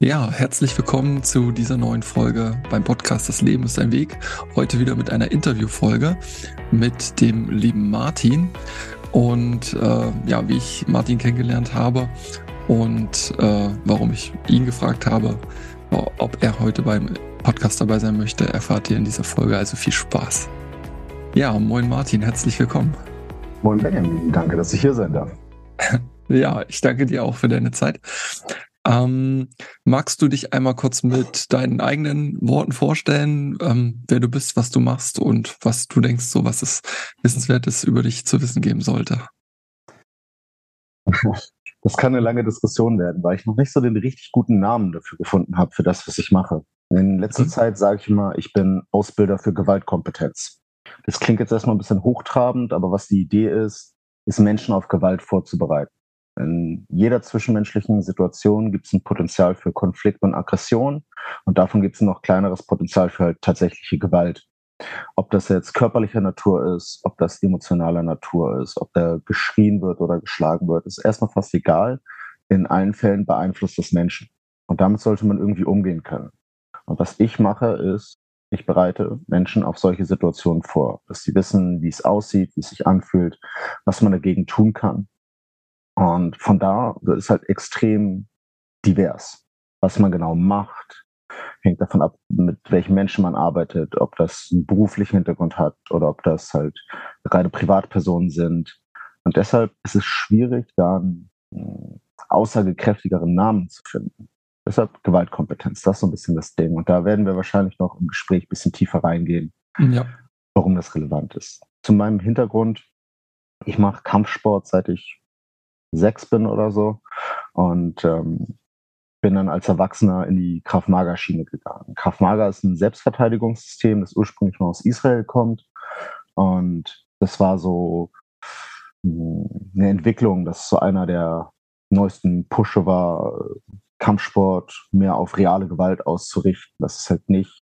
Ja, herzlich willkommen zu dieser neuen Folge beim Podcast Das Leben ist ein Weg. Heute wieder mit einer Interviewfolge mit dem lieben Martin. Und äh, ja, wie ich Martin kennengelernt habe und äh, warum ich ihn gefragt habe, ob er heute beim Podcast dabei sein möchte, erfahrt ihr in dieser Folge. Also viel Spaß. Ja, moin Martin, herzlich willkommen. Moin Benjamin, danke, dass ich hier sein darf. ja, ich danke dir auch für deine Zeit. Ähm, magst du dich einmal kurz mit deinen eigenen Worten vorstellen, ähm, wer du bist, was du machst und was du denkst, so was es Wissenswertes über dich zu wissen geben sollte? Das kann eine lange Diskussion werden, weil ich noch nicht so den richtig guten Namen dafür gefunden habe, für das, was ich mache. In letzter mhm. Zeit sage ich immer, ich bin Ausbilder für Gewaltkompetenz. Das klingt jetzt erstmal ein bisschen hochtrabend, aber was die Idee ist, ist Menschen auf Gewalt vorzubereiten. In jeder zwischenmenschlichen Situation gibt es ein Potenzial für Konflikt und Aggression und davon gibt es noch kleineres Potenzial für halt tatsächliche Gewalt. Ob das jetzt körperlicher Natur ist, ob das emotionaler Natur ist, ob da geschrien wird oder geschlagen wird, ist erstmal fast egal. In allen Fällen beeinflusst das Menschen. Und damit sollte man irgendwie umgehen können. Und was ich mache, ist, ich bereite Menschen auf solche Situationen vor, dass sie wissen, wie es aussieht, wie es sich anfühlt, was man dagegen tun kann. Und von da es halt extrem divers. Was man genau macht, hängt davon ab, mit welchen Menschen man arbeitet, ob das einen beruflichen Hintergrund hat oder ob das halt reine Privatpersonen sind. Und deshalb ist es schwierig, da einen aussagekräftigeren Namen zu finden. Deshalb Gewaltkompetenz, das ist so ein bisschen das Ding. Und da werden wir wahrscheinlich noch im Gespräch ein bisschen tiefer reingehen, ja. warum das relevant ist. Zu meinem Hintergrund, ich mache Kampfsport, seit ich sechs bin oder so. Und ähm, bin dann als Erwachsener in die Krav-Maga-Schiene gegangen. Krav-Maga ist ein Selbstverteidigungssystem, das ursprünglich mal aus Israel kommt. Und das war so hm, eine Entwicklung, das so einer der neuesten Pushe war, Kampfsport mehr auf reale Gewalt auszurichten, dass es halt nicht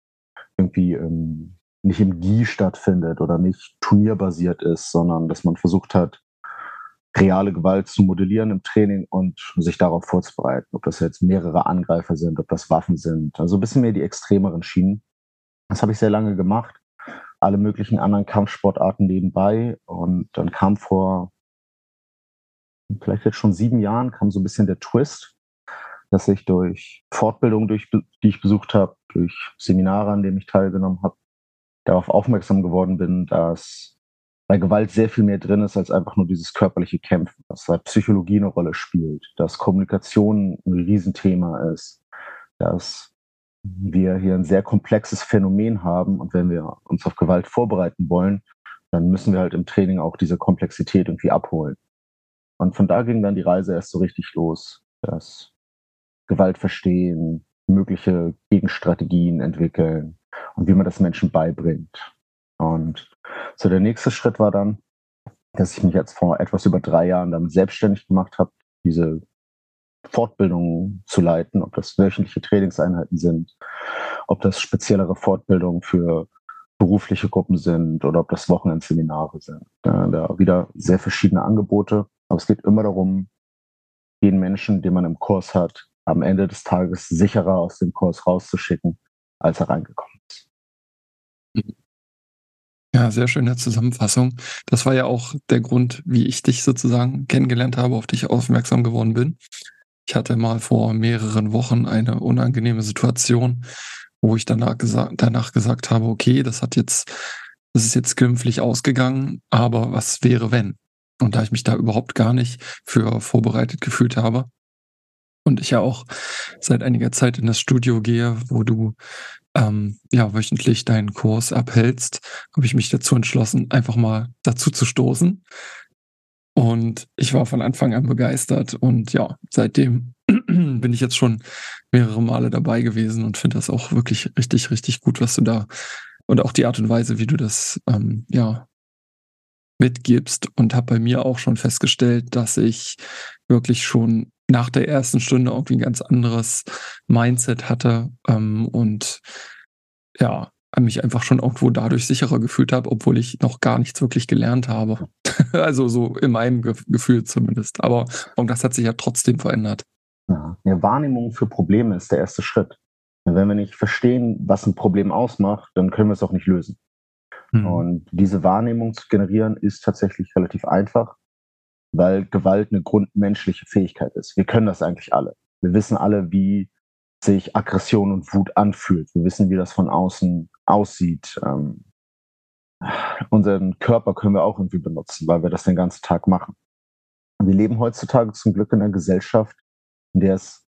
irgendwie ähm, nicht im GI stattfindet oder nicht turnierbasiert ist, sondern dass man versucht hat, reale Gewalt zu modellieren im Training und sich darauf vorzubereiten. Ob das jetzt mehrere Angreifer sind, ob das Waffen sind. Also ein bisschen mehr die extremeren Schienen. Das habe ich sehr lange gemacht. Alle möglichen anderen Kampfsportarten nebenbei. Und dann kam vor vielleicht jetzt schon sieben Jahren, kam so ein bisschen der Twist, dass ich durch Fortbildungen, durch, die ich besucht habe, durch Seminare, an denen ich teilgenommen habe, darauf aufmerksam geworden bin, dass bei Gewalt sehr viel mehr drin ist als einfach nur dieses körperliche Kämpfen, dass da Psychologie eine Rolle spielt, dass Kommunikation ein Riesenthema ist, dass wir hier ein sehr komplexes Phänomen haben und wenn wir uns auf Gewalt vorbereiten wollen, dann müssen wir halt im Training auch diese Komplexität irgendwie abholen. Und von da ging dann die Reise erst so richtig los, dass Gewalt verstehen, mögliche Gegenstrategien entwickeln und wie man das Menschen beibringt. Und so der nächste Schritt war dann, dass ich mich jetzt vor etwas über drei Jahren damit selbstständig gemacht habe, diese Fortbildungen zu leiten, ob das wöchentliche Trainingseinheiten sind, ob das speziellere Fortbildungen für berufliche Gruppen sind oder ob das Wochenendseminare sind. Da wieder sehr verschiedene Angebote. Aber es geht immer darum, den Menschen, den man im Kurs hat, am Ende des Tages sicherer aus dem Kurs rauszuschicken, als er reingekommen ist. Mhm. Ja, sehr schöne Zusammenfassung. Das war ja auch der Grund, wie ich dich sozusagen kennengelernt habe, auf dich aufmerksam geworden bin. Ich hatte mal vor mehreren Wochen eine unangenehme Situation, wo ich danach gesagt, danach gesagt habe, okay, das hat jetzt, das ist jetzt glimpflich ausgegangen, aber was wäre wenn? Und da ich mich da überhaupt gar nicht für vorbereitet gefühlt habe, und ich ja auch seit einiger Zeit in das Studio gehe, wo du ähm, ja wöchentlich deinen Kurs abhältst, habe ich mich dazu entschlossen, einfach mal dazu zu stoßen. Und ich war von Anfang an begeistert und ja, seitdem bin ich jetzt schon mehrere Male dabei gewesen und finde das auch wirklich richtig, richtig gut, was du da und auch die Art und Weise, wie du das ähm, ja mitgibst und habe bei mir auch schon festgestellt, dass ich wirklich schon nach der ersten Stunde irgendwie ein ganz anderes Mindset hatte ähm, und ja, mich einfach schon irgendwo dadurch sicherer gefühlt habe, obwohl ich noch gar nichts wirklich gelernt habe. also so in meinem Ge Gefühl zumindest. Aber und das hat sich ja trotzdem verändert. Ja, ja, Wahrnehmung für Probleme ist der erste Schritt. Wenn wir nicht verstehen, was ein Problem ausmacht, dann können wir es auch nicht lösen. Mhm. Und diese Wahrnehmung zu generieren, ist tatsächlich relativ einfach, weil Gewalt eine grundmenschliche Fähigkeit ist. Wir können das eigentlich alle. Wir wissen alle, wie sich Aggression und Wut anfühlt. Wir wissen, wie das von außen aussieht. Ähm, unseren Körper können wir auch irgendwie benutzen, weil wir das den ganzen Tag machen. Wir leben heutzutage zum Glück in einer Gesellschaft, in der es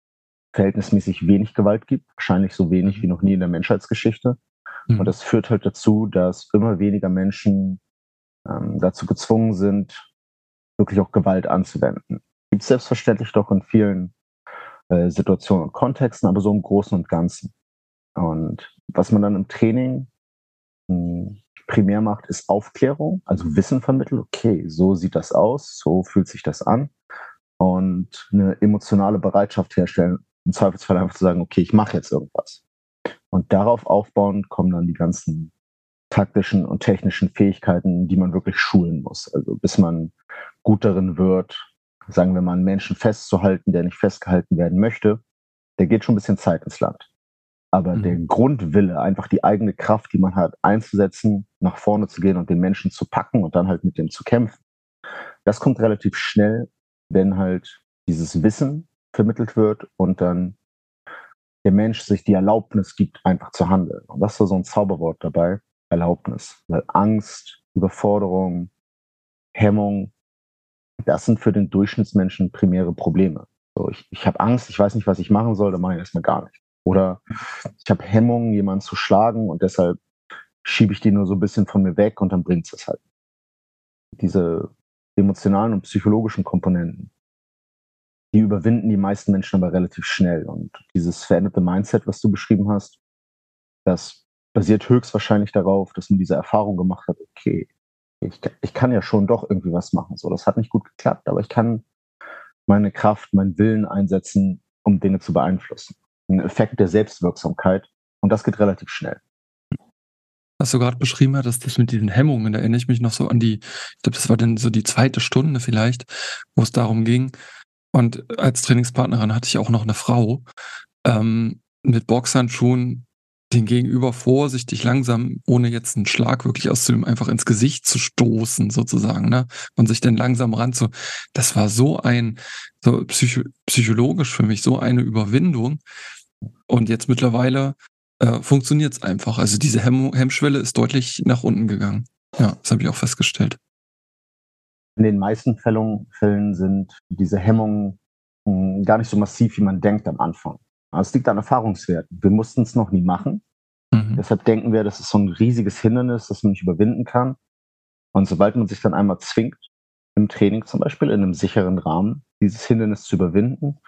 verhältnismäßig wenig Gewalt gibt, wahrscheinlich so wenig wie noch nie in der Menschheitsgeschichte. Mhm. Und das führt halt dazu, dass immer weniger Menschen ähm, dazu gezwungen sind, wirklich auch Gewalt anzuwenden. Gibt es selbstverständlich doch in vielen äh, Situationen und Kontexten, aber so im Großen und Ganzen. Und was man dann im Training mh, hm, primär macht, ist Aufklärung, also Wissen vermitteln. Okay, so sieht das aus, so fühlt sich das an. Und eine emotionale Bereitschaft herstellen, im Zweifelsfall einfach zu sagen, okay, ich mache jetzt irgendwas. Und darauf aufbauend kommen dann die ganzen taktischen und technischen Fähigkeiten, die man wirklich schulen muss. Also bis man gut darin wird, sagen wir mal, einen Menschen festzuhalten, der nicht festgehalten werden möchte, der geht schon ein bisschen Zeit ins Land. Aber mhm. der Grundwille, einfach die eigene Kraft, die man hat, einzusetzen, nach vorne zu gehen und den Menschen zu packen und dann halt mit dem zu kämpfen, das kommt relativ schnell, wenn halt dieses Wissen vermittelt wird und dann der Mensch sich die Erlaubnis gibt, einfach zu handeln. Und das ist so ein Zauberwort dabei, Erlaubnis. Weil Angst, Überforderung, Hemmung, das sind für den Durchschnittsmenschen primäre Probleme. So, ich, ich habe Angst, ich weiß nicht, was ich machen soll, dann mache ich erstmal gar nicht. Oder ich habe Hemmungen, jemanden zu schlagen und deshalb schiebe ich die nur so ein bisschen von mir weg und dann bringt es halt. Diese emotionalen und psychologischen Komponenten, die überwinden die meisten Menschen aber relativ schnell. Und dieses veränderte Mindset, was du beschrieben hast, das basiert höchstwahrscheinlich darauf, dass man diese Erfahrung gemacht hat, okay, ich, ich kann ja schon doch irgendwie was machen. So, das hat nicht gut geklappt, aber ich kann meine Kraft, meinen Willen einsetzen, um Dinge zu beeinflussen. Ein Effekt der Selbstwirksamkeit. Und das geht relativ schnell. Was du gerade beschrieben hattest, das mit diesen Hemmungen, da erinnere ich mich noch so an die, ich glaube, das war dann so die zweite Stunde vielleicht, wo es darum ging, und als Trainingspartnerin hatte ich auch noch eine Frau ähm, mit Boxhandschuhen den Gegenüber vorsichtig langsam, ohne jetzt einen Schlag wirklich auszunehmen, einfach ins Gesicht zu stoßen, sozusagen, ne? Und sich dann langsam ran zu. Das war so ein, so psycho psychologisch für mich, so eine Überwindung. Und jetzt mittlerweile äh, funktioniert es einfach. Also diese Hemm Hemmschwelle ist deutlich nach unten gegangen. Ja, das habe ich auch festgestellt. In den meisten Fällen, Fällen sind diese Hemmungen mh, hm, gar nicht so massiv, wie man denkt am Anfang. Also es liegt an Erfahrungswerten. Wir mussten es noch nie machen. Mhm. Deshalb denken wir, das ist so ein riesiges Hindernis, das man nicht überwinden kann. Und sobald man sich dann einmal zwingt, im Training zum Beispiel, in einem sicheren Rahmen, dieses Hindernis zu überwinden,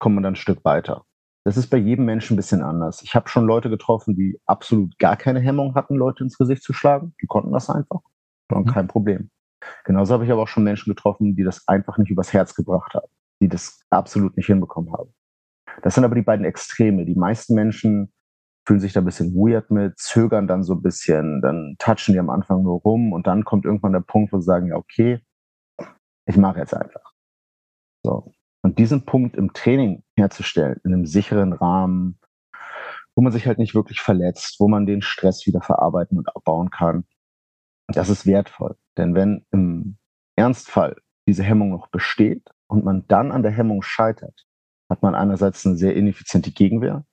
kommt man dann ein Stück weiter. Das ist bei jedem Menschen ein bisschen anders. Ich habe schon Leute getroffen, die absolut gar keine Hemmung hatten, Leute ins Gesicht zu schlagen. Die konnten das einfach. War mhm. kein Problem. Genauso habe ich aber auch schon Menschen getroffen, die das einfach nicht übers Herz gebracht haben, die das absolut nicht hinbekommen haben. Das sind aber die beiden Extreme. Die meisten Menschen fühlen sich da ein bisschen weird mit, zögern dann so ein bisschen, dann touchen die am Anfang nur rum und dann kommt irgendwann der Punkt, wo sie sagen, ja, okay, ich mache jetzt einfach. So. Und diesen Punkt im Training herzustellen, in einem sicheren Rahmen, wo man sich halt nicht wirklich verletzt, wo man den Stress wieder verarbeiten und abbauen kann, das ist wertvoll. Denn wenn im Ernstfall diese Hemmung noch besteht und man dann an der Hemmung scheitert, hat man einerseits eine sehr ineffiziente Gegenwehr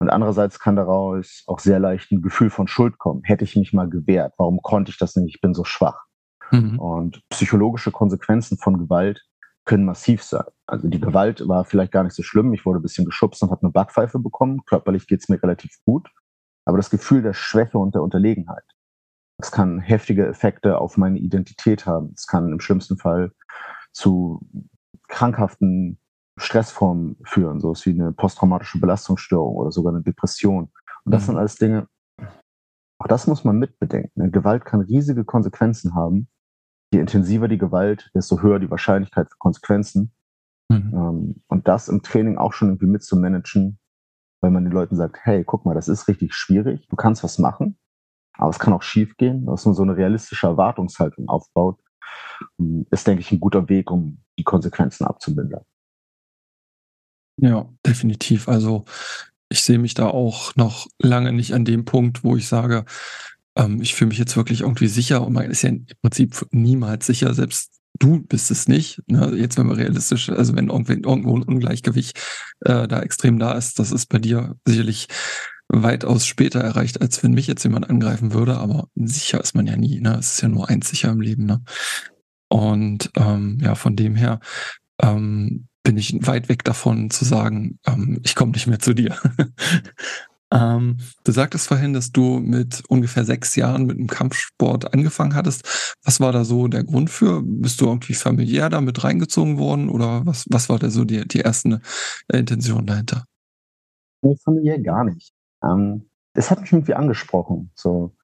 und andererseits kann daraus auch sehr leicht ein Gefühl von Schuld kommen. Hätte ich mich mal gewehrt, warum konnte ich das nicht? Ich bin so schwach. Mhm. Und psychologische Konsequenzen von Gewalt können massiv sein. Also die Gewalt war vielleicht gar nicht so schlimm. Ich wurde ein bisschen geschubst und habe eine Backpfeife bekommen. Körperlich geht es mir relativ gut. Aber das Gefühl der Schwäche und der Unterlegenheit, es kann heftige Effekte auf meine Identität haben. Es kann im schlimmsten Fall zu krankhaften Stressformen führen, so wie eine posttraumatische Belastungsstörung oder sogar eine Depression. Und das mhm. sind alles Dinge, auch das muss man mitbedenken. Gewalt kann riesige Konsequenzen haben. Je intensiver die Gewalt, desto höher die Wahrscheinlichkeit für Konsequenzen. Mhm. Ähm, und das im Training auch schon irgendwie mitzumanagen, weil man den Leuten sagt, hey, guck mal, das ist richtig schwierig, du kannst was machen, aber es kann auch schief gehen, dass man so eine realistische Erwartungshaltung aufbaut, ist, denke ich, ein guter Weg, um die Konsequenzen abzumildern. Ja, definitiv. Also, ich sehe mich da auch noch lange nicht an dem Punkt, wo ich sage, ähm, ich fühle mich jetzt wirklich irgendwie sicher und man ist ja im Prinzip niemals sicher, selbst du bist es nicht. Ne? Jetzt, wenn wir realistisch, also wenn irgendwo, ein Ungleichgewicht äh, da extrem da ist, das ist bei dir sicherlich weitaus später erreicht, als wenn mich jetzt jemand angreifen würde, aber sicher ist man ja nie. Ne? Es ist ja nur eins sicher im Leben. Ne? Und ähm, ja, von dem her ähm, bin ich weit weg davon zu sagen, ähm, ich komme nicht mehr zu dir. ähm, du sagtest vorhin, dass du mit ungefähr sechs Jahren mit dem Kampfsport angefangen hattest. Was war da so der Grund für? Bist du irgendwie familiär da mit reingezogen worden oder was, was war da so die, die erste Intention dahinter? Nee, familiär gar nicht. Ähm, es hat mich irgendwie angesprochen. So,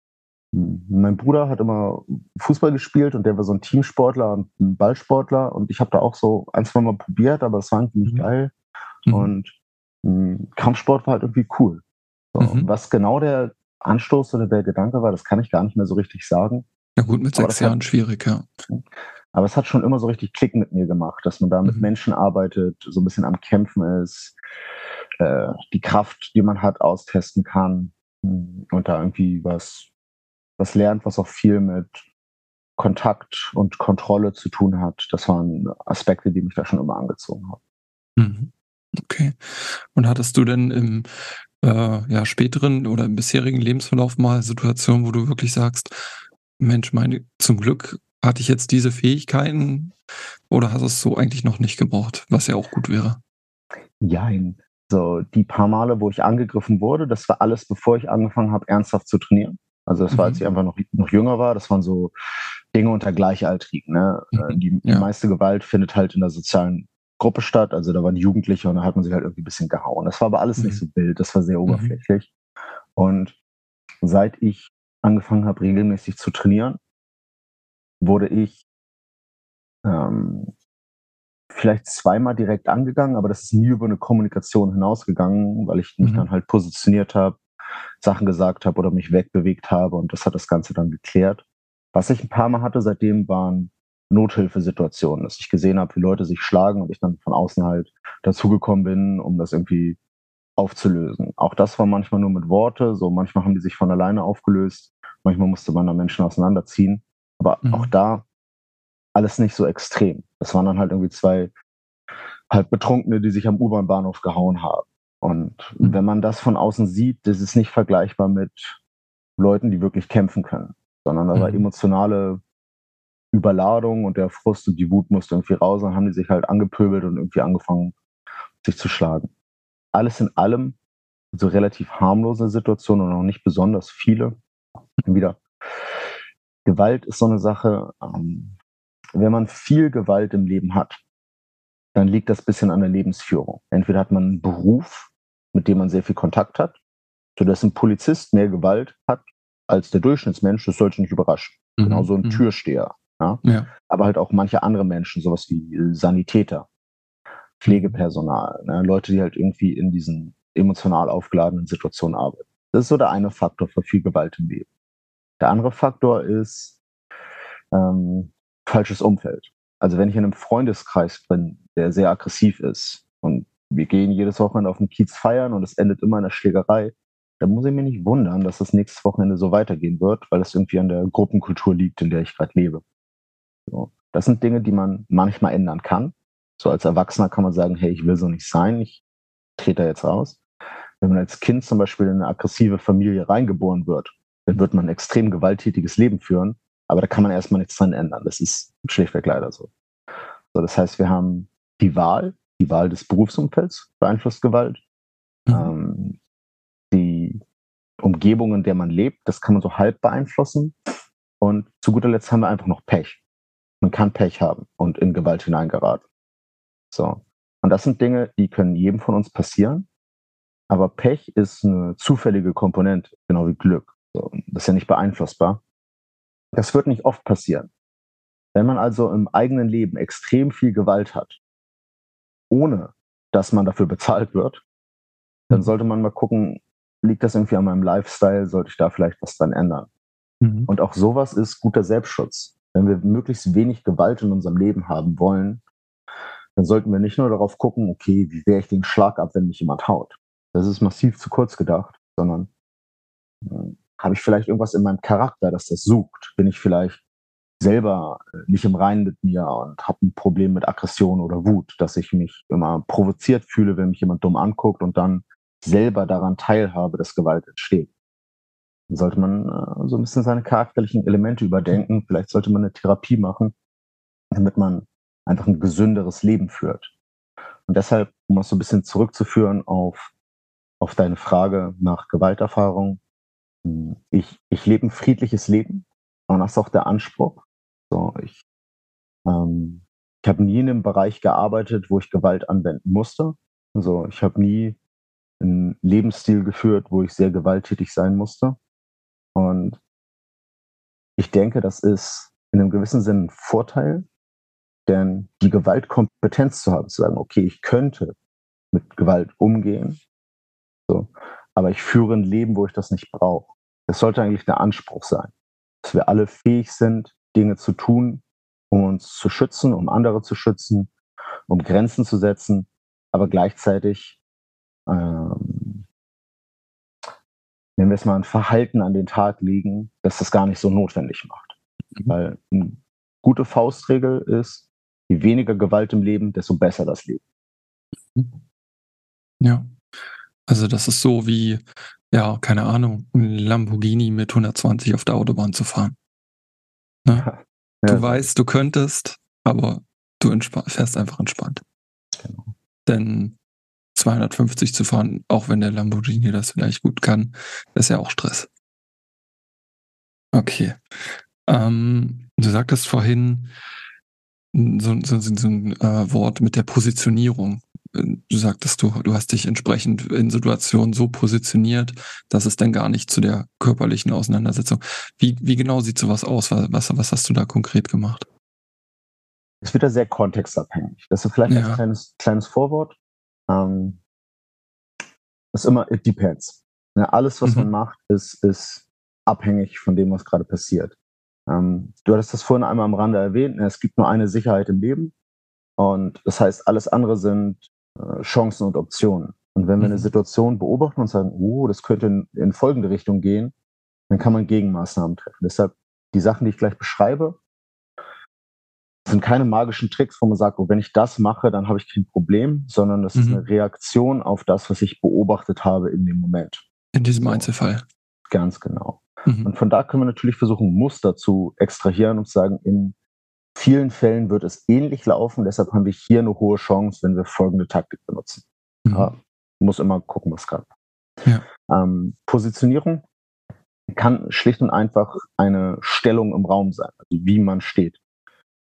mein Bruder hat immer Fußball gespielt und der war so ein Teamsportler und ein Ballsportler und ich habe da auch so ein, zwei Mal probiert, aber es war irgendwie nicht mhm. geil. Mhm. Und mh, Kampfsport war halt irgendwie cool. So, mhm. Was genau der Anstoß oder der Gedanke war, das kann ich gar nicht mehr so richtig sagen. Ja gut, mit sechs Jahren hat, schwierig, ja. Aber es hat schon immer so richtig Klick mit mir gemacht, dass man da mit mhm. Menschen arbeitet, so ein bisschen am Kämpfen ist, äh, die Kraft, die man hat, austesten kann und da irgendwie was was lernt, was auch viel mit Kontakt und Kontrolle zu tun hat. Das waren Aspekte, die mich da schon immer angezogen haben. Mhm. Okay. Und hattest du denn im äh, ja, späteren oder im bisherigen Lebensverlauf mal Situationen, wo du wirklich sagst, Mensch, meine, zum Glück hatte ich jetzt diese Fähigkeiten oder hast du es so eigentlich noch nicht gebraucht, was ja auch gut wäre? Jein. So, die paar Male, wo ich angegriffen wurde, das war alles, bevor ich angefangen habe, ernsthaft zu trainieren. Also das war, als ich mhm. einfach noch, noch jünger war, das waren so Dinge unter Gleichaltrigen. Ne? Äh, mhm. Die, die ja. meiste Gewalt findet halt in der sozialen Gruppe statt. Also da waren Jugendliche und da hat man sich halt irgendwie ein bisschen gehauen. Das war aber alles mhm. nicht so wild, das war sehr mhm. oberflächlich. Und seit ich angefangen habe, regelmäßig zu trainieren, wurde ich ähm, vielleicht zweimal direkt angegangen, aber das ist nie über eine Kommunikation hinausgegangen, weil ich mich mhm. dann halt positioniert habe, Sachen gesagt habe oder mich wegbewegt habe und das hat das Ganze dann geklärt. Was ich ein paar Mal hatte seitdem waren Nothilfesituationen, dass ich gesehen habe, wie Leute sich schlagen und ich dann von außen halt dazugekommen bin, um das irgendwie aufzulösen. Auch das war manchmal nur mit Worte, so manchmal haben die sich von alleine aufgelöst, manchmal musste man da Menschen auseinanderziehen, aber mhm. auch da alles nicht so extrem. Das waren dann halt irgendwie zwei halb Betrunkene, die sich am U-Bahn-Bahnhof gehauen haben. Und wenn man das von außen sieht, das ist nicht vergleichbar mit Leuten, die wirklich kämpfen können, sondern da war mhm. emotionale Überladung und der Frust und die Wut musste irgendwie raus und haben die sich halt angepöbelt und irgendwie angefangen, sich zu schlagen. Alles in allem so relativ harmlose Situationen und auch nicht besonders viele. Wieder, Gewalt ist so eine Sache, ähm, wenn man viel Gewalt im Leben hat, dann liegt das bisschen an der Lebensführung. Entweder hat man einen Beruf, mit dem man sehr viel Kontakt hat, sodass ein Polizist mehr Gewalt hat als der Durchschnittsmensch, das sollte nicht überraschen. Mhm. Genauso ein mhm. Türsteher. Ja? ja? Aber halt auch manche andere Menschen, sowas wie Sanitäter, Pflegepersonal, ne? Leute, die halt irgendwie in diesen emotional aufgeladenen Situationen arbeiten. Das ist so der eine Faktor für viel Gewalt im Leben. Der andere Faktor ist ähm, falsches Umfeld. Also wenn ich in einem Freundeskreis bin, der sehr aggressiv ist und wir gehen jedes Wochenende auf dem Kiez feiern und es endet immer in einer Schlägerei, dann muss ich mich nicht wundern, dass das nächstes Wochenende so weitergehen wird, weil das irgendwie an der Gruppenkultur liegt, in der ich gerade lebe. So. Das sind Dinge, die man manchmal ändern kann. So als Erwachsener kann man sagen, hey, ich will so nicht sein, ich trete da jetzt raus. Wenn man als Kind zum Beispiel in eine aggressive Familie reingeboren wird, dann wird man ein extrem gewalttätiges Leben führen, aber da kann man erstmal nichts dran ändern. Das ist schlichtweg leider so. So, das heißt, wir haben die Wahl, die Wahl des Berufsumfelds beeinflusst Gewalt. Mhm. Ähm, die Umgebung, in der man lebt, das kann man so halb beeinflussen. Und zu guter Letzt haben wir einfach noch Pech. Man kann Pech haben und in Gewalt hineingeraten. So. Und das sind Dinge, die können jedem von uns passieren. Aber Pech ist eine zufällige Komponente, genau wie Glück. So. Das ist ja nicht beeinflussbar. Das wird nicht oft passieren. Wenn man also im eigenen Leben extrem viel Gewalt hat, ohne dass man dafür bezahlt wird, dann mhm. sollte man mal gucken, liegt das irgendwie an meinem Lifestyle, sollte ich da vielleicht was dran ändern. Mhm. Und auch sowas ist guter Selbstschutz. Wenn wir möglichst wenig Gewalt in unserem Leben haben wollen, dann sollten wir nicht nur darauf gucken, okay, wie wehre ich den Schlag ab, wenn mich jemand haut. Das ist massiv zu kurz gedacht, sondern äh, habe ich vielleicht irgendwas in meinem Charakter, das das sucht? Bin ich vielleicht selber äh, nicht im Reinen mit mir und habe ein Problem mit Aggression oder Wut, dass ich mich immer provoziert fühle, wenn mich jemand dumm anguckt und dann selber daran teilhabe, dass Gewalt entsteht. Dann sollte man äh, so ein bisschen seine charakterlichen Elemente überdenken. Vielleicht sollte man eine Therapie machen, damit man einfach ein gesünderes Leben führt. Und deshalb, um es so ein bisschen zurückzuführen auf, auf deine Frage nach Gewalterfahrung, hm, ich, ich lebe ein friedliches Leben und das ist auch der Anspruch. So, ich ähm, ich habe nie in einem Bereich gearbeitet, wo ich Gewalt anwenden musste. Also ich habe nie einen Lebensstil geführt, wo ich sehr gewalttätig sein musste. Und ich denke, das ist in einem gewissen Sinn ein Vorteil, denn die Gewaltkompetenz zu haben, zu sagen, okay, ich könnte mit Gewalt umgehen, so, aber ich führe ein Leben, wo ich das nicht brauche. Das sollte eigentlich der Anspruch sein, dass wir alle fähig sind, Dinge zu tun, um uns zu schützen, um andere zu schützen, um Grenzen zu setzen, aber gleichzeitig, ähm, wenn wir es mal ein Verhalten an den Tag legen, dass das gar nicht so notwendig macht. Mhm. Weil eine gute Faustregel ist, je weniger Gewalt im Leben, desto besser das Leben. Ja. Also das ist so wie, ja, keine Ahnung, ein Lamborghini mit 120 auf der Autobahn zu fahren. Ne? Ja. Du weißt, du könntest, aber du fährst einfach entspannt. Genau. Denn 250 zu fahren, auch wenn der Lamborghini das vielleicht gut kann, ist ja auch Stress. Okay. Ähm, du sagtest vorhin so, so, so ein äh, Wort mit der Positionierung. Du sagtest, du, du hast dich entsprechend in Situationen so positioniert, dass es dann gar nicht zu der körperlichen Auseinandersetzung. Wie, wie genau sieht sowas aus? Was, was hast du da konkret gemacht? Es wird da sehr kontextabhängig. Das ist vielleicht ja. ein kleines, kleines Vorwort. Ähm, ist immer, it depends. Ja, alles, was mhm. man macht, ist, ist abhängig von dem, was gerade passiert. Ähm, du hattest das vorhin einmal am Rande erwähnt. Es gibt nur eine Sicherheit im Leben. Und das heißt, alles andere sind äh, Chancen und Optionen. Und wenn wir eine mhm. Situation beobachten und sagen, oh, das könnte in, in folgende Richtung gehen, dann kann man Gegenmaßnahmen treffen. Deshalb die Sachen, die ich gleich beschreibe, sind keine magischen Tricks, wo man sagt, oh, wenn ich das mache, dann habe ich kein Problem, sondern das mhm. ist eine Reaktion auf das, was ich beobachtet habe in dem Moment. In diesem. Einzelfall. Ganz genau. Mhm. Und von da können wir natürlich versuchen, Muster zu extrahieren und sagen, in vielen Fällen wird es ähnlich laufen, deshalb haben wir hier eine hohe Chance, wenn wir folgende Taktik benutzen. Mhm. Ja, muss immer gucken, was kann. Ja. Ähm, Positionierung kann schlicht und einfach eine Stellung im Raum sein, also wie man steht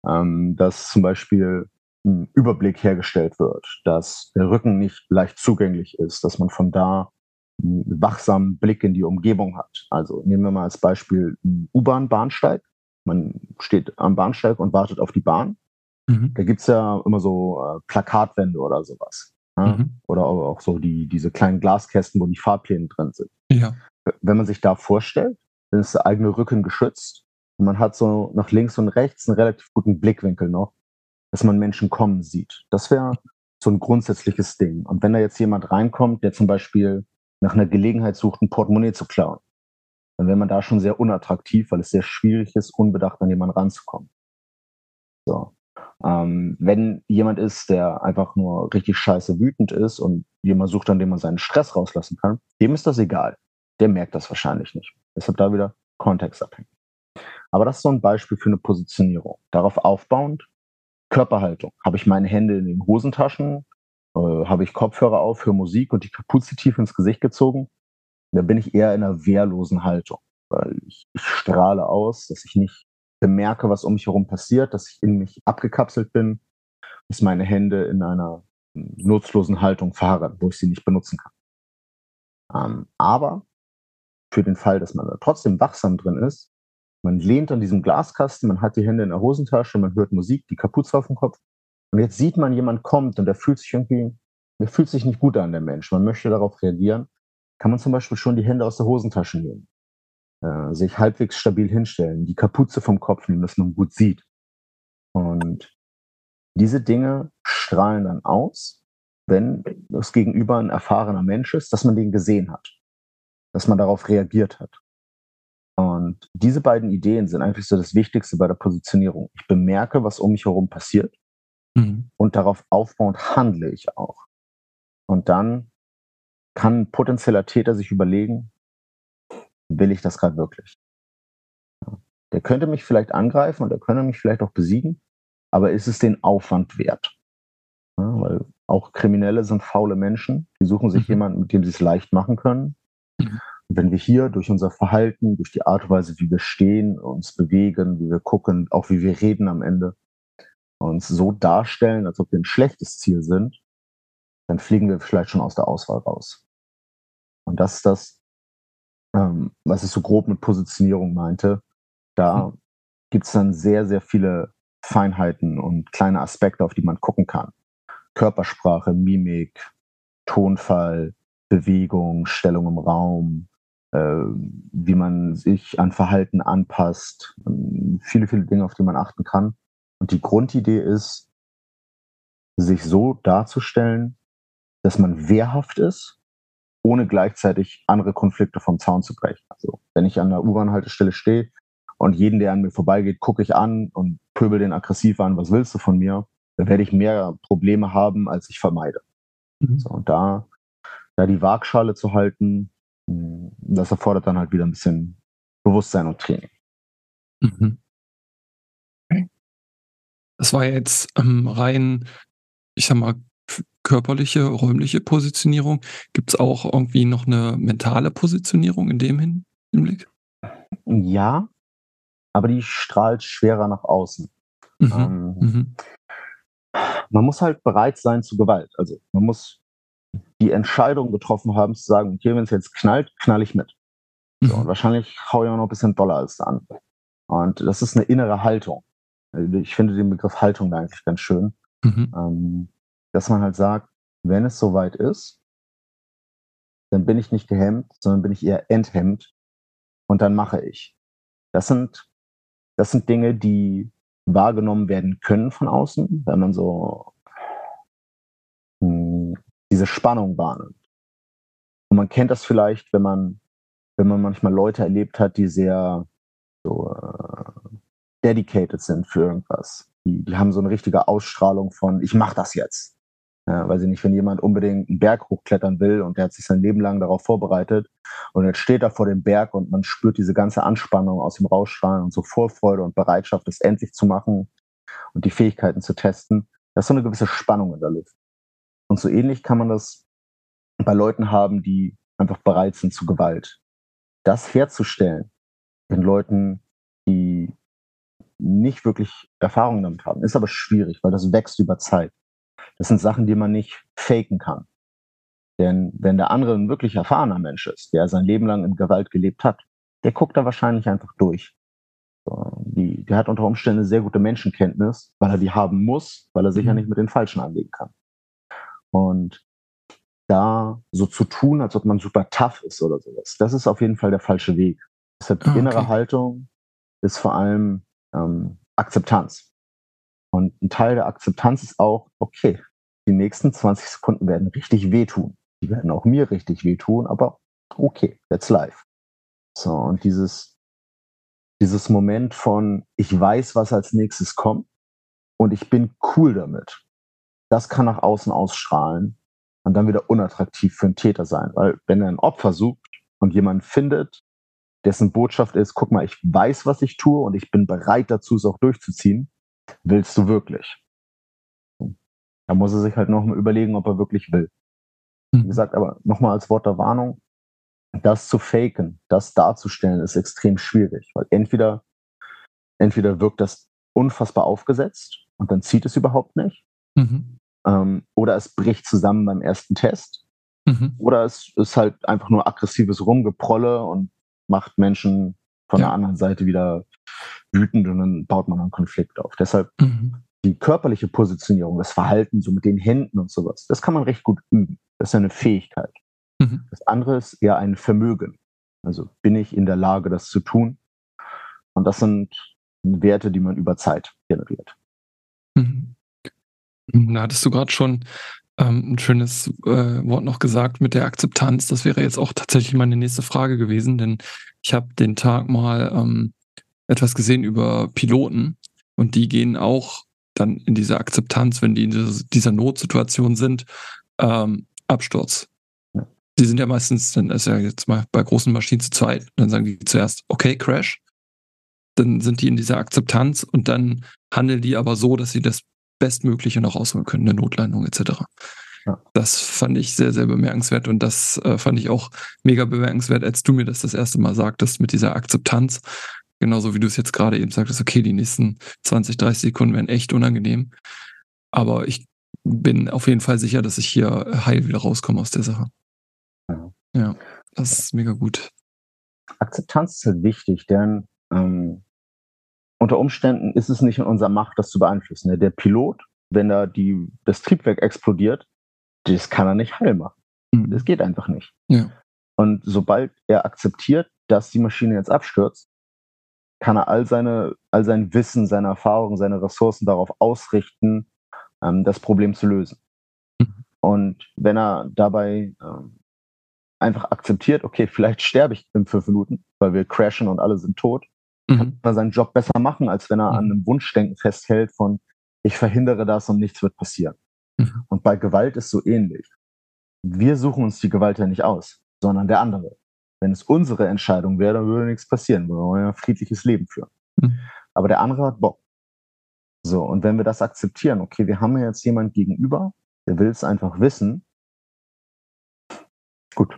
ähm, dass zum Beispiel ein Überblick hergestellt wird, dass der Rücken nicht leicht zugänglich ist, dass man von da wachsamen Blick in die Umgebung hat. Also nehmen wir mal als Beispiel einen U-Bahn-Bahnsteig. Man steht am Bahnsteig und wartet auf die Bahn. Mhm. Da gibt's ja immer so äh, Plakatwände oder sowas. Ja? Mhm. Oder auch so die, diese kleinen Glaskästen, wo die Fahrpläne drin sind. Ja. Wenn man sich da vorstellt, dann ist der eigene Rücken geschützt und man hat so nach links und rechts einen relativ guten Blickwinkel noch, dass man Menschen kommen sieht. Das wäre so ein grundsätzliches Ding. Und wenn da jetzt jemand reinkommt, der zum Beispiel nach einer Gelegenheit sucht, ein Portemonnaie zu klauen, dann wäre man da schon sehr unattraktiv, weil es sehr schwierig ist, unbedacht an jemanden ranzukommen. So. Ähm, wenn jemand ist, der einfach nur richtig scheiße wütend ist und jemand sucht, an dem man seinen Stress rauslassen kann, dem ist das egal. Der merkt das wahrscheinlich nicht. Deshalb da wieder kontextabhängig. Aber das ist so ein Beispiel für eine Positionierung. Darauf aufbauend, Körperhaltung. Habe ich meine Hände in den Hosentaschen? Äh, habe ich Kopfhörer auf, höre Musik und die Kapuze tief ins Gesicht gezogen? Da bin ich eher in einer wehrlosen Haltung, weil ich, ich strahle aus, dass ich nicht bemerke, was um mich herum passiert, dass ich in mich abgekapselt bin, dass meine Hände in einer nutzlosen Haltung verharren, wo ich sie nicht benutzen kann. Ähm, aber für den Fall, dass man da trotzdem wachsam drin ist, man lehnt an diesem Glaskasten, man hat die Hände in der Hosentasche, man hört Musik, die Kapuze auf dem Kopf. Und jetzt sieht man, jemand kommt und der fühlt sich irgendwie, der fühlt sich nicht gut an, der Mensch. Man möchte darauf reagieren. Kann man zum Beispiel schon die Hände aus der Hosentasche nehmen, äh, sich halbwegs stabil hinstellen, die Kapuze vom Kopf nehmen, dass man gut sieht. Und diese Dinge strahlen dann aus, wenn das Gegenüber ein erfahrener Mensch ist, dass man den gesehen hat, dass man darauf reagiert hat. Und diese beiden Ideen sind eigentlich so das Wichtigste bei der Positionierung. Ich bemerke, was um mich herum passiert mhm. und darauf aufbauend handle ich auch. Und dann kann ein potenzieller Täter sich überlegen, will ich das gerade wirklich? Der könnte mich vielleicht angreifen und er könnte mich vielleicht auch besiegen, aber ist es den Aufwand wert? Ja, weil auch Kriminelle sind faule Menschen, die suchen sich mhm. jemanden, mit dem sie es leicht machen können. Mhm. Und wenn wir hier durch unser Verhalten, durch die Art und Weise, wie wir stehen, uns bewegen, wie wir gucken, auch wie wir reden am Ende, uns so darstellen, als ob wir ein schlechtes Ziel sind, dann fliegen wir vielleicht schon aus der Auswahl raus. Und das ist das, ähm, was ich so grob mit Positionierung meinte. Da mhm. gibt es dann sehr, sehr viele Feinheiten und kleine Aspekte, auf die man gucken kann. Körpersprache, Mimik, Tonfall, Bewegung, Stellung im Raum, äh, wie man sich an Verhalten anpasst, ähm, viele, viele Dinge, auf die man achten kann. Und die Grundidee ist, sich so darzustellen, dass man wehrhaft ist, ohne gleichzeitig andere Konflikte vom Zaun zu brechen. Also wenn ich an der U-Bahn-Haltestelle stehe und jeden, der an mir vorbeigeht, gucke ich an und pöbel den aggressiv an, was willst du von mir? Dann werde ich mehr Probleme haben, als ich vermeide. Mhm. So, und da, da die Waagschale zu halten, hm, das erfordert dann halt wieder ein bisschen Bewusstsein und Training. Mhm. Das war jetzt ähm, rein, ich sag mal, körperliche, räumliche Positionierung. Gibt es auch irgendwie noch eine mentale Positionierung in dem Hinblick? Ja, aber die strahlt schwerer nach außen. Mhm. Ähm, mhm. Man muss halt bereit sein zu Gewalt. Also man muss die Entscheidung getroffen haben, zu sagen, okay, wenn es jetzt knallt, knall ich mit. Mhm. So, und wahrscheinlich haue ich auch noch ein bisschen doller als der andere. Und das ist eine innere Haltung. Ich finde den Begriff Haltung da eigentlich ganz schön. Mhm. Ähm, dass man halt sagt, wenn es soweit ist, dann bin ich nicht gehemmt, sondern bin ich eher enthemmt und dann mache ich. Das sind, das sind Dinge, die wahrgenommen werden können von außen, wenn man so mh, hm, diese Spannung wahrnimmt. Und man kennt das vielleicht, wenn man, wenn man manchmal Leute erlebt hat, die sehr so äh, dedicated sind für irgendwas. Die, die haben so eine richtige Ausstrahlung von, ich mache das jetzt. Ja, weiß ich nicht, wenn jemand unbedingt einen Berg hochklettern will und der hat sich sein Leben lang darauf vorbereitet und jetzt steht er vor dem Berg und man spürt diese ganze Anspannung aus dem rausstrahlen und so Vorfreude und Bereitschaft, es endlich zu machen und die Fähigkeiten zu testen. Da ist so eine gewisse Spannung in der Luft. Und so ähnlich kann man das bei Leuten haben, die einfach bereit sind zu Gewalt. Das herzustellen in Leuten, die nicht wirklich Erfahrung damit haben, ist aber schwierig, weil das wächst über Zeit. Das sind Sachen, die man nicht faken kann. Denn wenn der andere ein wirklich erfahrener Mensch ist, der sein Leben lang in Gewalt gelebt hat, der guckt da wahrscheinlich einfach durch. Die, der hat unter Umständen eine sehr gute Menschenkenntnis, weil er die haben muss, weil er sich ja mhm. nicht mit den Falschen anlegen kann. Und da so zu tun, als ob man super tough ist oder sowas, das ist auf jeden Fall der falsche Weg. Deshalb die ah, okay. innere Haltung ist vor allem ähm, Akzeptanz. Und ein Teil der Akzeptanz ist auch, okay, die nächsten 20 Sekunden werden richtig wehtun. Die werden auch mir richtig wehtun, aber okay, that's life. So, und dieses, dieses Moment von, ich weiß, was als nächstes kommt und ich bin cool damit, das kann nach außen ausstrahlen und dann wieder unattraktiv für einen Täter sein. Weil wenn er ein Opfer sucht und jemand findet, dessen Botschaft ist, guck mal, ich weiß, was ich tue und ich bin bereit dazu, es auch durchzuziehen, willst du wirklich? Da muss er sich halt noch mal überlegen, ob er wirklich will. Wie mhm. gesagt, aber nochmal als Wort der Warnung, das zu faken, das darzustellen, ist extrem schwierig, weil entweder, entweder wirkt das unfassbar aufgesetzt und dann zieht es überhaupt nicht, mhm. ähm, oder es bricht zusammen beim ersten Test, mhm. oder es ist halt einfach nur aggressives Rumgeprolle und macht Menschen von ja. der anderen Seite wieder wütend und dann baut man einen Konflikt auf. Deshalb mhm. die körperliche Positionierung, das Verhalten so mit den Händen und sowas, das kann man recht gut üben. Das ist eine Fähigkeit. Mhm. Das andere ist eher ein Vermögen. Also bin ich in der Lage, das zu tun? Und das sind Werte, die man über Zeit generiert. Mhm. Da hattest du gerade schon ähm, ein schönes äh, Wort noch gesagt mit der Akzeptanz. Das wäre jetzt auch tatsächlich meine nächste Frage gewesen, denn ich habe den Tag mal ähm, etwas gesehen über Piloten und die gehen auch dann in diese Akzeptanz, wenn die in dieser Notsituation sind, ähm, Absturz. Ja. Die sind ja meistens, dann ist ja jetzt mal bei großen Maschinen zu zweit, dann sagen die zuerst, okay, Crash. Dann sind die in dieser Akzeptanz und dann handeln die aber so, dass sie das Bestmögliche noch rausholen können, eine Notlandung etc. Ja. Das fand ich sehr, sehr bemerkenswert und das äh, fand ich auch mega bemerkenswert, als du mir das das erste Mal sagtest mit dieser Akzeptanz. Genauso wie du es jetzt gerade eben sagtest, okay, die nächsten 20, 30 Sekunden werden echt unangenehm. Aber ich bin auf jeden Fall sicher, dass ich hier heil wieder rauskomme aus der Sache. Ja, ja das ist mega gut. Akzeptanz ist halt wichtig, denn ähm, unter Umständen ist es nicht in unserer Macht, das zu beeinflussen. Der Pilot, wenn da die, das Triebwerk explodiert, das kann er nicht heil machen. Mhm. Das geht einfach nicht. Ja. Und sobald er akzeptiert, dass die Maschine jetzt abstürzt, kann er all seine, all sein Wissen, seine Erfahrungen, seine Ressourcen darauf ausrichten, ähm, das Problem zu lösen. Mhm. Und wenn er dabei ähm, einfach akzeptiert, okay, vielleicht sterbe ich in fünf Minuten, weil wir crashen und alle sind tot, mhm. kann seinen Job besser machen, als wenn er mhm. an einem Wunschdenken festhält von, ich verhindere das und nichts wird passieren. Mhm. Und bei Gewalt ist so ähnlich. Wir suchen uns die Gewalt ja nicht aus, sondern der andere. Wenn es unsere Entscheidung wäre, dann würde nichts passieren. Wir wollen ja ein friedliches Leben führen. Mhm. Aber der andere hat Bock. So, und wenn wir das akzeptieren, okay, wir haben ja jetzt jemand gegenüber, der will es einfach wissen, gut,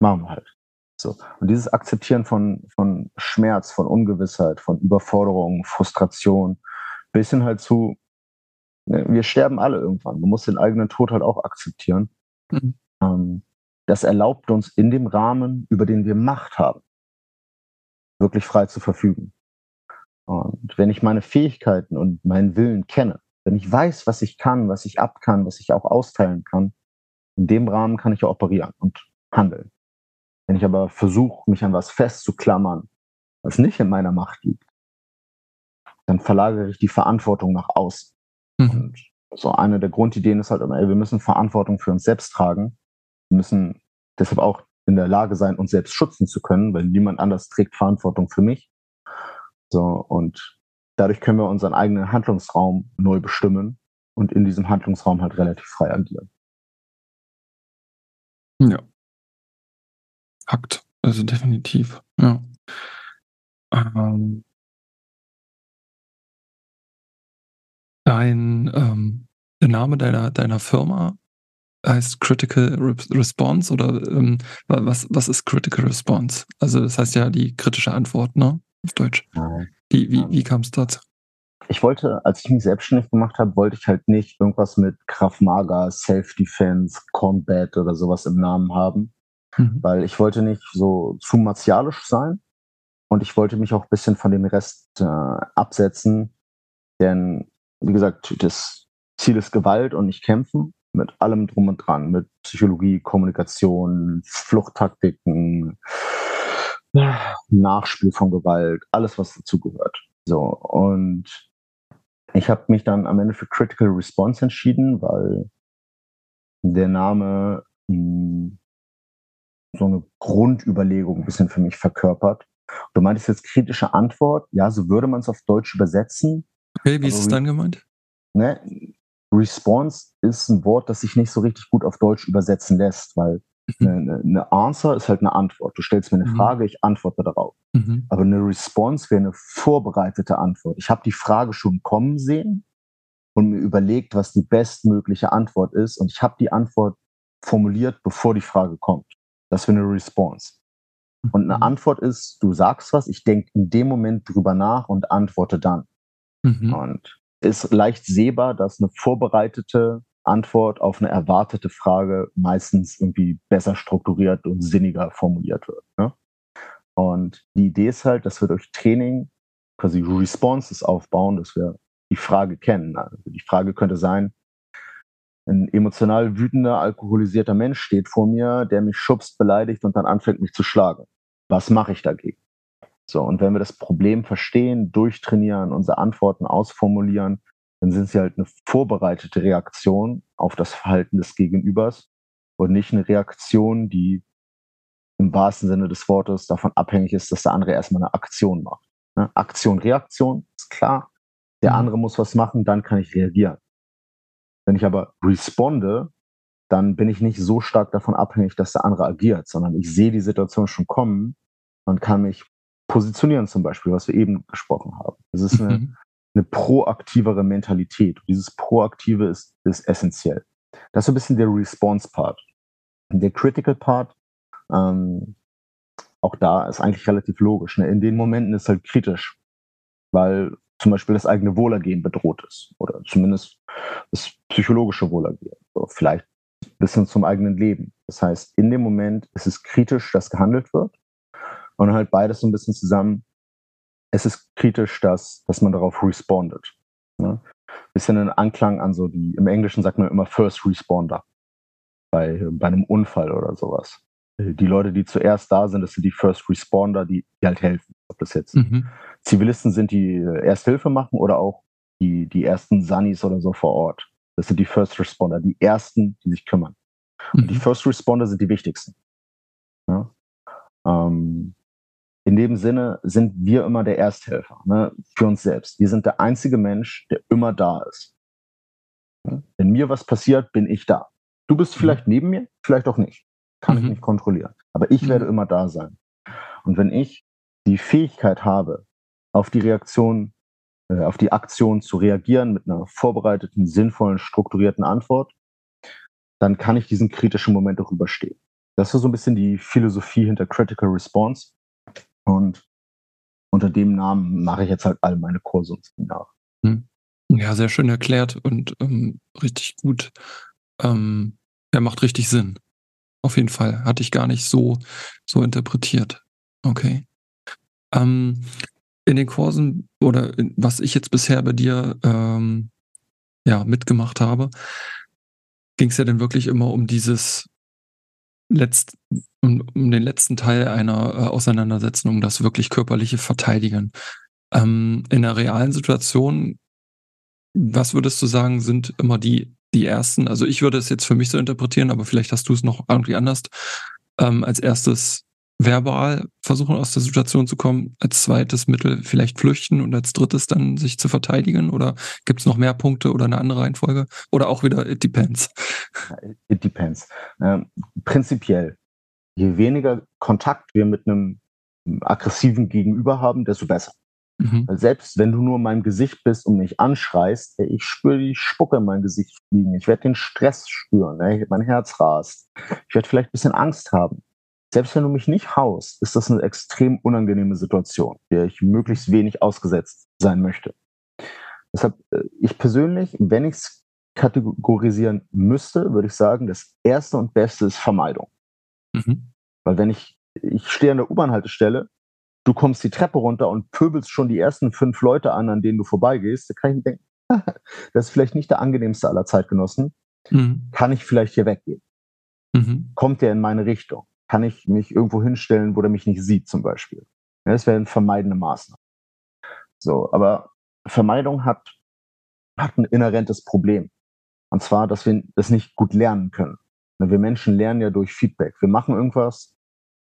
machen wir halt. So. Und dieses Akzeptieren von, von Schmerz, von Ungewissheit, von Überforderung, Frustration, bis hin halt zu, ne, wir sterben alle irgendwann. Man muss den eigenen Tod halt auch akzeptieren. Mhm. Ähm, das erlaubt uns in dem Rahmen, über den wir Macht haben, wirklich frei zu verfügen. Und wenn ich meine Fähigkeiten und meinen Willen kenne, wenn ich weiß, was ich kann, was ich ab kann, was ich auch austeilen kann, in dem Rahmen kann ich operieren und handeln. Wenn ich aber versuche, mich an was festzuklammern, was nicht in meiner Macht liegt, dann verlagere ich die Verantwortung nach außen. Mhm. Und so eine der Grundideen ist halt immer, ey, wir müssen Verantwortung für uns selbst tragen. Wir müssen deshalb auch in der Lage sein, uns selbst schützen zu können, weil niemand anders trägt Verantwortung für mich. So, und dadurch können wir unseren eigenen Handlungsraum neu bestimmen und in diesem Handlungsraum halt relativ frei agieren. Ja. Fakt. Also definitiv. Ja. Ähm, dein, ähm, der Name deiner, deiner Firma heißt Critical Re Response oder ähm, was, was ist Critical Response? Also das heißt ja die kritische Antwort, ne? auf Deutsch. Wie, wie, wie kam es dazu? Ich wollte, als ich mich selbstständig gemacht habe, wollte ich halt nicht irgendwas mit Krav Maga, Self-Defense, Combat oder sowas im Namen haben, mhm. weil ich wollte nicht so zu martialisch sein und ich wollte mich auch ein bisschen von dem Rest äh, absetzen, denn wie gesagt, das Ziel ist Gewalt und nicht Kämpfen mit allem drum und dran, mit Psychologie, Kommunikation, Fluchttaktiken, Nachspiel von Gewalt, alles, was dazugehört. So, und ich habe mich dann am Ende für Critical Response entschieden, weil der Name hm, so eine Grundüberlegung ein bisschen für mich verkörpert. Du meintest jetzt kritische Antwort, ja, so würde man es auf Deutsch übersetzen. Okay, wie ist es dann gemeint? Ne, Response ist ein Wort, das sich nicht so richtig gut auf Deutsch übersetzen lässt, weil Mhm. Eine, eine, Answer ist halt eine Antwort. Du stellst mir eine mhm. Frage, ich antworte darauf. Mhm. Aber eine Response wäre eine vorbereitete Antwort. Ich habe die Frage schon kommen sehen und mir überlegt, was die bestmögliche Antwort ist. Und ich habe die Antwort formuliert, bevor die Frage kommt. Das wäre eine Response. Und eine mhm. Antwort ist, du sagst was, ich denke in dem Moment drüber nach und antworte dann. Mhm. Und ist leicht sehbar, dass eine vorbereitete Antwort auf eine erwartete Frage meistens irgendwie besser strukturiert und sinniger formuliert wird. Ne? Und die Idee ist halt, dass wir durch Training quasi Responses aufbauen, dass wir die Frage kennen. Also die Frage könnte sein, ein emotional wütender, alkoholisierter Mensch steht vor mir, der mich schubst, beleidigt und dann anfängt, mich zu schlagen. Was mache ich dagegen? So, und wenn wir das Problem verstehen, durchtrainieren, unsere Antworten ausformulieren, dann sind sie halt eine vorbereitete Reaktion auf das Verhalten des Gegenübers und nicht eine Reaktion, die im wahrsten Sinne des Wortes davon abhängig ist, dass der andere erstmal eine Aktion macht. Ne? Aktion, Reaktion, ist klar. Der mhm. andere muss was machen, dann kann ich reagieren. Wenn ich aber responde, dann bin ich nicht so stark davon abhängig, dass der andere agiert, sondern ich sehe die Situation schon kommen und kann mich positionieren zum Beispiel, was wir eben gesprochen haben. Es ist eine, mhm. eine proaktivere Mentalität. Und dieses Proaktive ist, ist essentiell. Das ist so ein bisschen der Response-Part. Der Critical-Part, ähm, auch da ist eigentlich relativ logisch. Ne? In den Momenten ist halt kritisch, weil zum Beispiel das eigene Wohlergehen bedroht ist oder zumindest das psychologische Wohlergehen. So, vielleicht bis hin zum eigenen Leben. Das heißt, in dem Moment ist es kritisch, dass gehandelt wird und halt beides so ein bisschen zusammen. Es ist kritisch, dass, dass man darauf respondet. Ne? Bisschen ein Anklang an so die, im Englischen sagt man immer First Responder bei, bei einem Unfall oder sowas. Die Leute, die zuerst da sind, das sind die First Responder, die, die halt helfen. Ob das jetzt mhm. Zivilisten sind, die Ersthilfe machen oder auch die, die ersten Sunnies oder so vor Ort. Das sind die First Responder, die ersten, die sich kümmern. Und die mhm. First Responder sind die wichtigsten. Ja? Ähm, in dem Sinne sind wir immer der Ersthelfer ne, für uns selbst. Wir sind der einzige Mensch, der immer da ist. Ja? Wenn mir was passiert, bin ich da. Du bist mhm. vielleicht neben mir, vielleicht auch nicht. Kann mhm. ich nicht kontrollieren. Aber ich mhm. werde immer da sein. Und wenn ich die Fähigkeit habe, auf die Reaktion äh, auf die Aktion zu reagieren mit einer vorbereiteten, sinnvollen, strukturierten Antwort, dann kann ich diesen kritischen Moment auch überstehen. Das ist so ein bisschen die Philosophie hinter Critical Response. Und unter dem Namen mache ich jetzt halt all meine Kurse und Seminare. Hm. Ja, sehr schön erklärt und ähm, richtig gut. Ähm, er macht richtig Sinn. Auf jeden Fall. Hatte ich gar nicht so, so interpretiert. Okay. Ähm, in den Kursen oder in, was ich jetzt bisher bei dir ähm, ja, mitgemacht habe, ging es ja dann wirklich immer um dieses letzt, um, um den letzten Teil einer äh, Auseinandersetzung, um das wirklich körperliche Verteidigen. Ähm, in der realen Situation, was würdest du sagen, sind immer die, die ersten? Also ich würde es jetzt für mich so interpretieren, aber vielleicht hast du es noch irgendwie anders. Ähm, als erstes verbal versuchen aus der Situation zu kommen, als zweites Mittel vielleicht flüchten und als drittes dann sich zu verteidigen? Oder gibt es noch mehr Punkte oder eine andere Reihenfolge? Oder auch wieder it depends? It depends. Ähm, prinzipiell, je weniger Kontakt wir mit einem aggressiven Gegenüber haben, desto besser. Mhm. Selbst wenn du nur in meinem Gesicht bist und mich anschreist, ich spüre die Spucke in mein Gesicht fliegen. Ich werde den Stress spüren. Mein Herz rast. Ich werde vielleicht ein bisschen Angst haben selbst wenn du mich nicht haust, ist das eine extrem unangenehme Situation, der ich möglichst wenig ausgesetzt sein möchte. Deshalb, äh, ich persönlich, wenn ich es kategorisieren müsste, würde ich sagen, das erste und beste ist Vermeidung. Mhm. Weil wenn ich, ich stehe an der U-Bahn-Haltestelle, du kommst die Treppe runter und pöbelst schon die ersten fünf Leute an, an denen du vorbeigehst, da kann ich mir denken, das ist vielleicht nicht der angenehmste aller Zeitgenossen. Mhm. Kann ich vielleicht hier weggehen? Mhm. Kommt der in meine Richtung? Kann ich mich irgendwo hinstellen, wo der mich nicht sieht, zum Beispiel. Ja, das wäre eine vermeidende Maßnahme. So, aber Vermeidung hat, hat ein inhärentes Problem. Und zwar, dass wir das nicht gut lernen können. Wir Menschen lernen ja durch Feedback. Wir machen irgendwas,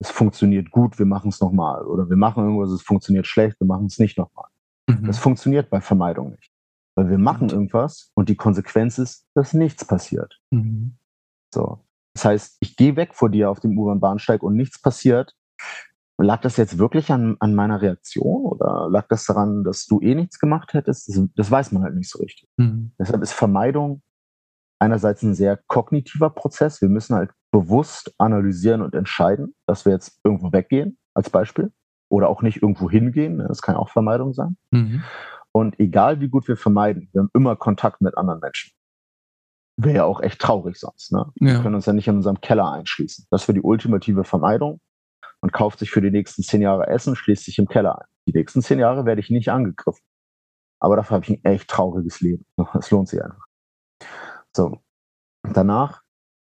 es funktioniert gut, wir machen es nochmal. Oder wir machen irgendwas, es funktioniert schlecht, wir machen es nicht nochmal. Mhm. Das funktioniert bei Vermeidung nicht. Weil wir machen irgendwas und die Konsequenz ist, dass nichts passiert. Mhm. So. Das heißt, ich gehe weg vor dir auf dem U-Bahn-Bahnsteig und nichts passiert. Lag das jetzt wirklich an, an meiner Reaktion oder lag das daran, dass du eh nichts gemacht hättest? Das, das weiß man halt nicht so richtig. Mhm. Deshalb ist Vermeidung einerseits ein sehr kognitiver Prozess. Wir müssen halt bewusst analysieren und entscheiden, dass wir jetzt irgendwo weggehen, als Beispiel, oder auch nicht irgendwo hingehen. Das kann auch Vermeidung sein. Mhm. Und egal wie gut wir vermeiden, wir haben immer Kontakt mit anderen Menschen. Wäre ja auch echt traurig sonst. Ne? Ja. Wir können uns ja nicht in unserem Keller einschließen. Das wäre die ultimative Vermeidung. Man kauft sich für die nächsten zehn Jahre Essen, schließt sich im Keller ein. Die nächsten zehn Jahre werde ich nicht angegriffen. Aber dafür habe ich ein echt trauriges Leben. Es lohnt sich einfach. So. Danach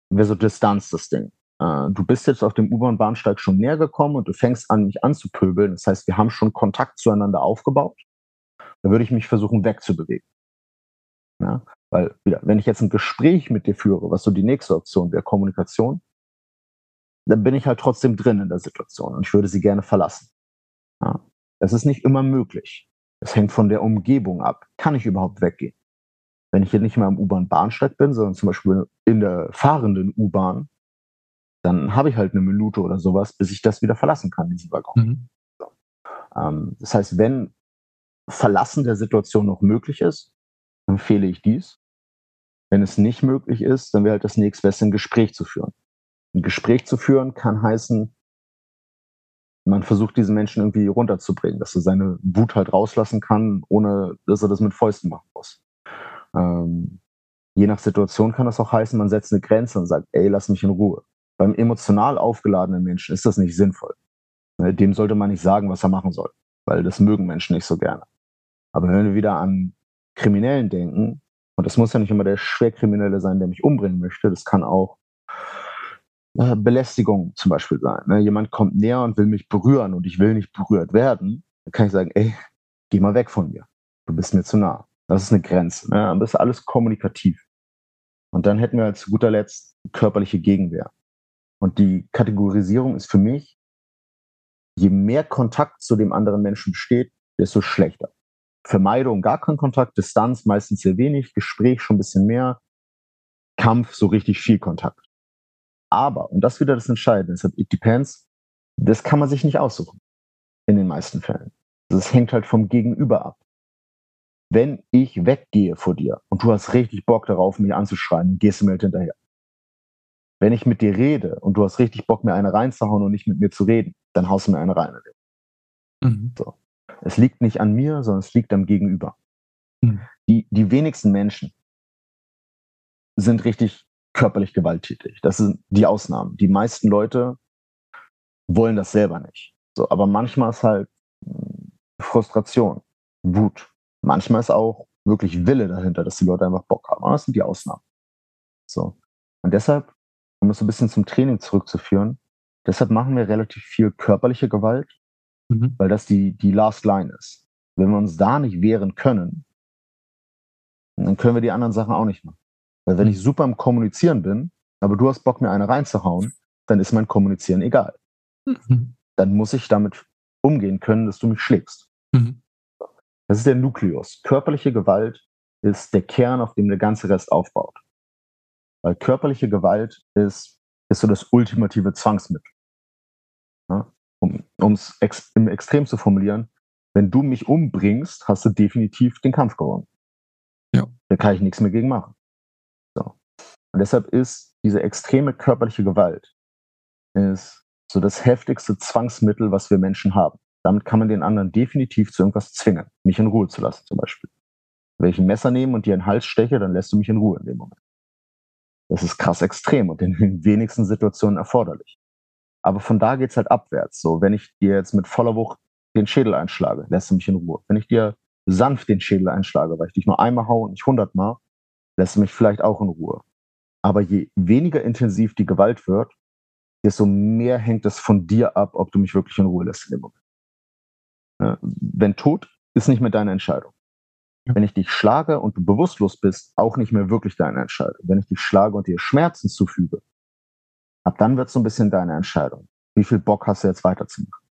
wäre so Distanz das Ding. Äh, du bist jetzt auf dem U-Bahn-Bahnsteig schon näher gekommen und du fängst an, mich anzupöbeln. Das heißt, wir haben schon Kontakt zueinander aufgebaut. Da würde ich mich versuchen, wegzubewegen. Ja? Weil, wieder, wenn ich jetzt ein Gespräch mit dir führe, was so die nächste Option wäre, Kommunikation, dann bin ich halt trotzdem drin in der Situation und ich würde sie gerne verlassen. Ja? Das ist nicht immer möglich. Es hängt von der Umgebung ab. Kann ich überhaupt weggehen? Wenn ich hier nicht mehr am U-Bahn-Bahnsteig bin, sondern zum Beispiel in der fahrenden U-Bahn, dann habe ich halt eine Minute oder sowas, bis ich das wieder verlassen kann, diesen Waggon. Mhm. So. Ähm, das heißt, wenn Verlassen der Situation noch möglich ist, empfehle ich dies. Wenn es nicht möglich ist, dann wäre halt das nächstbeste ein Gespräch zu führen. Ein Gespräch zu führen kann heißen, man versucht diesen Menschen irgendwie runterzubringen, dass er seine Wut halt rauslassen kann, ohne dass er das mit Fäusten machen muss. Ähm, je nach Situation kann das auch heißen, man setzt eine Grenze und sagt, ey, lass mich in Ruhe. Beim emotional aufgeladenen Menschen ist das nicht sinnvoll. Dem sollte man nicht sagen, was er machen soll, weil das mögen Menschen nicht so gerne. Aber wenn wir wieder an Kriminellen denken, und das muss ja nicht immer der Schwerkriminelle sein, der mich umbringen möchte, das kann auch äh, Belästigung zum Beispiel sein. Ne? Jemand kommt näher und will mich berühren und ich will nicht berührt werden, dann kann ich sagen, ey, geh mal weg von mir. Du bist mir zu nah. Das ist eine Grenze. Ne? Das ist alles kommunikativ. Und dann hätten wir als zu guter Letzt körperliche Gegenwehr. Und die Kategorisierung ist für mich, je mehr Kontakt zu dem anderen Menschen besteht, desto schlechter. Vermeidung gar kein Kontakt, Distanz meistens sehr wenig, Gespräch schon ein bisschen mehr, Kampf so richtig viel Kontakt. Aber, und das ist wieder das Entscheidende, deshalb it depends, das kann man sich nicht aussuchen. In den meisten Fällen. Das hängt halt vom Gegenüber ab. Wenn ich weggehe vor dir und du hast richtig Bock darauf, mich anzuschreien, gehst du mir halt hinterher. Wenn ich mit dir rede und du hast richtig Bock, mir eine reinzuhauen und nicht mit mir zu reden, dann haust du mir eine rein. Mhm. So. Es liegt nicht an mir, sondern es liegt am Gegenüber. Mhm. Die, die wenigsten Menschen sind richtig körperlich gewalttätig. Das sind die Ausnahmen. Die meisten Leute wollen das selber nicht. So, aber manchmal ist halt hm, Frustration, Wut. Manchmal ist auch wirklich Wille dahinter, dass die Leute einfach Bock haben. Aber das sind die Ausnahmen. So. Und deshalb, um es ein bisschen zum Training zurückzuführen, deshalb machen wir relativ viel körperliche Gewalt, mhm. weil das die, die Last Line ist. Wenn wir uns da nicht wehren können, dann können wir die anderen Sachen auch nicht machen. Weil wenn ich super im Kommunizieren bin, aber du hast Bock, mir eine reinzuhauen, dann ist mein Kommunizieren egal. Mhm. Dann muss ich damit umgehen können, dass du mich schlägst. Mhm. Das ist der Nukleus. Körperliche Gewalt ist der Kern, auf dem der ganze Rest aufbaut. Weil körperliche Gewalt ist, ist so das ultimative Zwangsmittel. Ja? Um es ex im Extrem zu formulieren, wenn du mich umbringst, hast du definitiv den Kampf gewonnen. Ja. Da kann ich nichts mehr gegen machen. Und deshalb ist diese extreme körperliche Gewalt ist so das heftigste Zwangsmittel, was wir Menschen haben. Damit kann man den anderen definitiv zu irgendwas zwingen, mich in Ruhe zu lassen zum Beispiel. Wenn ich ein Messer nehme und dir in den Hals steche, dann lässt du mich in Ruhe in dem Moment. Das ist krass extrem und in den wenigsten Situationen erforderlich. Aber von da geht's halt abwärts. So, wenn ich dir jetzt mit voller Wucht den Schädel einschlage, lässt du mich in Ruhe. Wenn ich dir sanft den Schädel einschlage, weil ich dich nur einmal haue und nicht hundertmal, lässt du mich vielleicht auch in Ruhe. Aber je weniger intensiv die Gewalt wird, desto mehr hängt es von dir ab, ob du mich wirklich in Ruhe lässt in dem Moment. Ja, wenn tot, ist nicht mehr deine Entscheidung. Ja. Wenn ich dich schlage und du bewusstlos bist, auch nicht mehr wirklich deine Entscheidung. Wenn ich dich schlage und dir Schmerzen zufüge, ab dann wird es so ein bisschen deine Entscheidung. Wie viel Bock hast du jetzt weiterzumachen?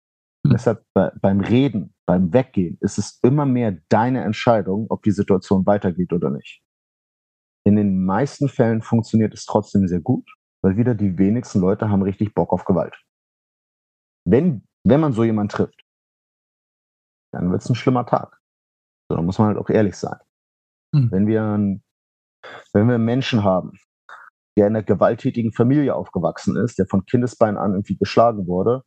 Mhm. Deshalb bei, beim Reden, beim Weggehen ist es immer mehr deine Entscheidung, ob die Situation weitergeht oder nicht. In den meisten Fällen funktioniert es trotzdem sehr gut, weil wieder die wenigsten Leute haben richtig Bock auf Gewalt. Wenn, wenn man so jemanden trifft, dann wird es ein schlimmer Tag. So, da muss man halt auch ehrlich sein. Mhm. Wenn, wir wenn wir Menschen haben, der in einer gewalttätigen Familie aufgewachsen ist, der von Kindesbein an irgendwie geschlagen wurde,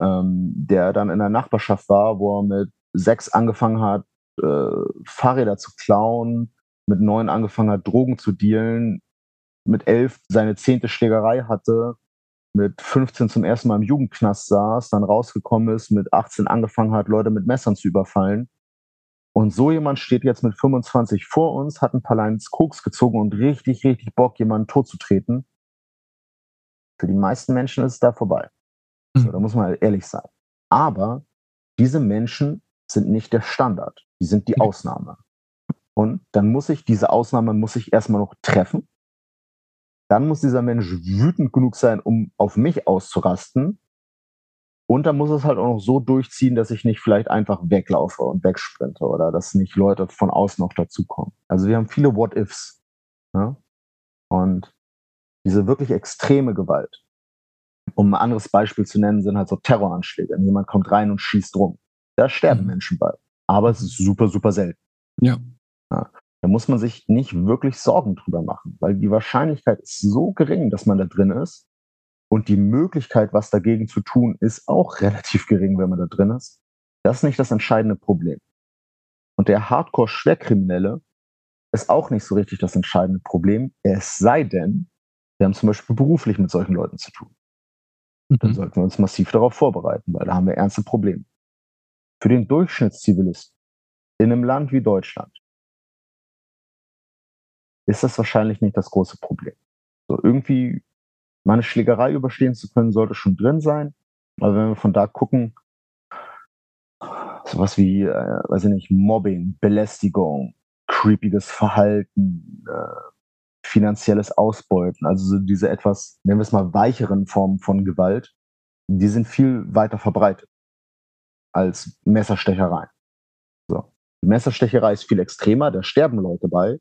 ähm, der dann in der Nachbarschaft war, wo er mit sechs angefangen hat, äh, Fahrräder zu klauen, mit neun angefangen hat, Drogen zu dealen, mit elf seine zehnte Schlägerei hatte, mit 15 zum ersten Mal im Jugendknast saß, dann rausgekommen ist, mit 18 angefangen hat, Leute mit Messern zu überfallen. Und so jemand steht jetzt mit 25 vor uns, hat ein paar Lines Koks gezogen und richtig, richtig Bock, jemanden totzutreten. Für die meisten Menschen ist es da vorbei. So, da muss man halt ehrlich sein. Aber diese Menschen sind nicht der Standard. Die sind die Ausnahme. Und dann muss ich diese Ausnahme muss ich erstmal noch treffen. Dann muss dieser Mensch wütend genug sein, um auf mich auszurasten. Und dann muss es halt auch noch so durchziehen, dass ich nicht vielleicht einfach weglaufe und wegsprinte oder dass nicht Leute von außen noch dazukommen. Also wir haben viele What-Ifs. Ja? Und diese wirklich extreme Gewalt, um ein anderes Beispiel zu nennen, sind halt so Terroranschläge. Jemand kommt rein und schießt rum. Da sterben mhm. Menschen bei. Aber es ist super, super selten. Ja. ja. Da muss man sich nicht wirklich Sorgen drüber machen, weil die Wahrscheinlichkeit ist so gering, dass man da drin ist. Und die Möglichkeit, was dagegen zu tun, ist auch relativ gering, wenn man da drin ist. Das ist nicht das entscheidende Problem. Und der Hardcore-Schwerkriminelle ist auch nicht so richtig das entscheidende Problem. Es sei denn, wir haben zum Beispiel beruflich mit solchen Leuten zu tun. Mhm. Dann sollten wir uns massiv darauf vorbereiten, weil da haben wir ernste Probleme. Für den Durchschnittszivilisten in einem Land wie Deutschland ist das wahrscheinlich nicht das große Problem. So irgendwie meine Schlägerei überstehen zu können, sollte schon drin sein. Aber wenn wir von da gucken, sowas wie, äh, weiß ich nicht, Mobbing, Belästigung, creepiges Verhalten, äh, finanzielles Ausbeuten, also so diese etwas, nennen wir es mal, weicheren Formen von Gewalt, die sind viel weiter verbreitet als Messerstecherei. So. Die Messerstecherei ist viel extremer, da sterben Leute bei.